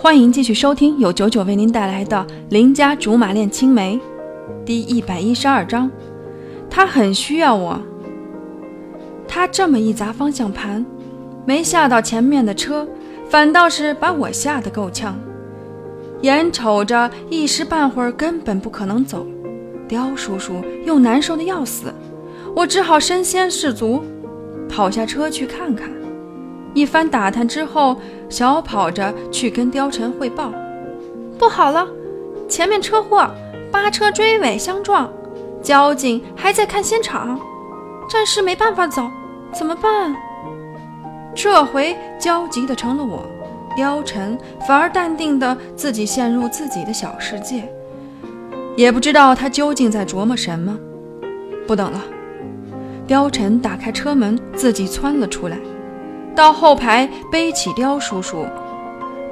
欢迎继续收听由九九为您带来的《邻家竹马恋青梅》第一百一十二章。他很需要我。他这么一砸方向盘，没吓到前面的车，反倒是把我吓得够呛。眼瞅着一时半会儿根本不可能走，刁叔叔又难受的要死，我只好身先士卒，跑下车去看看。一番打探之后，小跑着去跟貂蝉汇报：“不好了，前面车祸，八车追尾相撞，交警还在看现场，暂时没办法走，怎么办？”这回焦急的成了我，貂蝉反而淡定的自己陷入自己的小世界，也不知道他究竟在琢磨什么。不等了，貂蝉打开车门，自己窜了出来。到后排背起刁叔叔，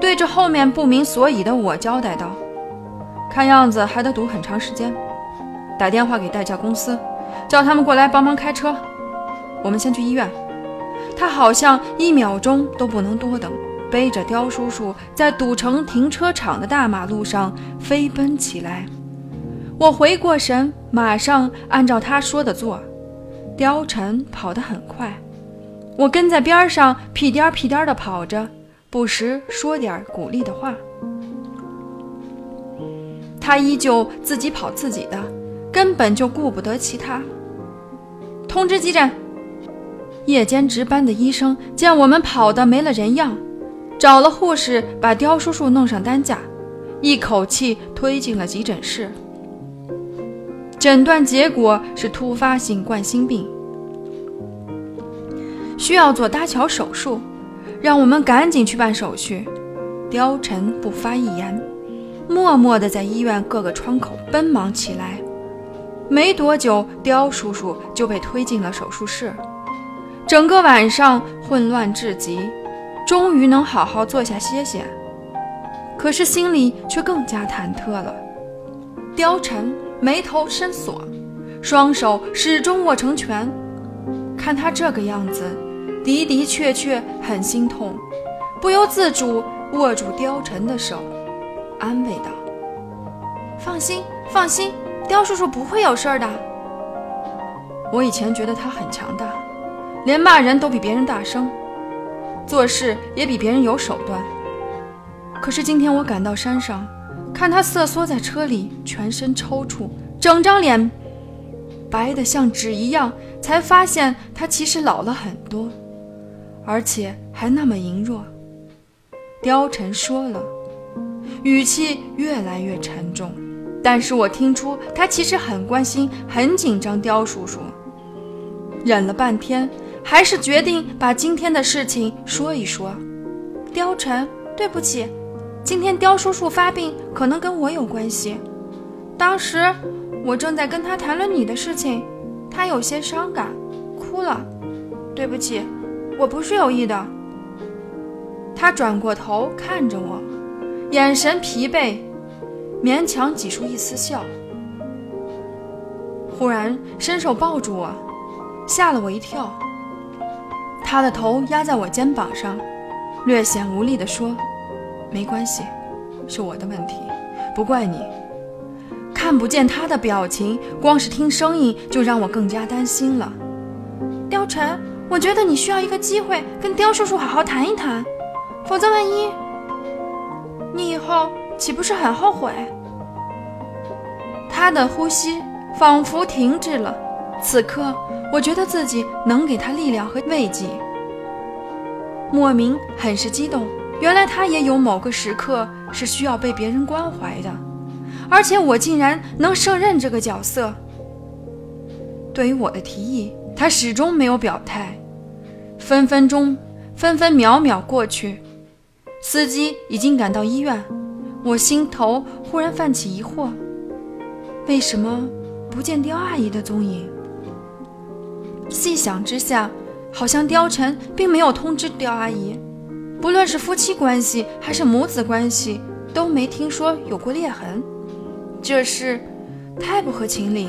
对着后面不明所以的我交代道：“看样子还得堵很长时间，打电话给代驾公司，叫他们过来帮忙开车。我们先去医院。”他好像一秒钟都不能多等，背着刁叔叔在堵成停车场的大马路上飞奔起来。我回过神，马上按照他说的做。貂蝉跑得很快。我跟在边上，屁颠屁颠儿地跑着，不时说点鼓励的话。他依旧自己跑自己的，根本就顾不得其他。通知急诊。夜间值班的医生见我们跑得没了人样，找了护士把刁叔叔弄上担架，一口气推进了急诊室。诊断结果是突发性冠心病。需要做搭桥手术，让我们赶紧去办手续。貂蝉不发一言，默默地在医院各个窗口奔忙起来。没多久，刁叔叔就被推进了手术室。整个晚上混乱至极，终于能好好坐下歇歇。可是心里却更加忐忑了。貂蝉眉头深锁，双手始终握成拳，看他这个样子。的的确确很心痛，不由自主握住貂蝉的手，安慰道：“放心，放心，貂叔叔不会有事的。”我以前觉得他很强大，连骂人都比别人大声，做事也比别人有手段。可是今天我赶到山上，看他瑟缩在车里，全身抽搐，整张脸白得像纸一样，才发现他其实老了很多。而且还那么羸弱，貂蝉说了，语气越来越沉重。但是我听出他其实很关心、很紧张。貂叔叔忍了半天，还是决定把今天的事情说一说。貂蝉，对不起，今天刁叔叔发病可能跟我有关系。当时我正在跟他谈论你的事情，他有些伤感，哭了。对不起。我不是有意的。他转过头看着我，眼神疲惫，勉强挤出一丝笑。忽然伸手抱住我，吓了我一跳。他的头压在我肩膀上，略显无力地说：“没关系，是我的问题，不怪你。”看不见他的表情，光是听声音就让我更加担心了。貂蝉。我觉得你需要一个机会跟刁叔叔好好谈一谈，否则万一你以后岂不是很后悔？他的呼吸仿佛停滞了，此刻我觉得自己能给他力量和慰藉，莫名很是激动。原来他也有某个时刻是需要被别人关怀的，而且我竟然能胜任这个角色。对于我的提议。他始终没有表态，分分钟、分分秒秒过去，司机已经赶到医院，我心头忽然泛起疑惑：为什么不见刁阿姨的踪影？细想之下，好像貂蝉并没有通知刁阿姨，不论是夫妻关系还是母子关系，都没听说有过裂痕，这事太不合情理。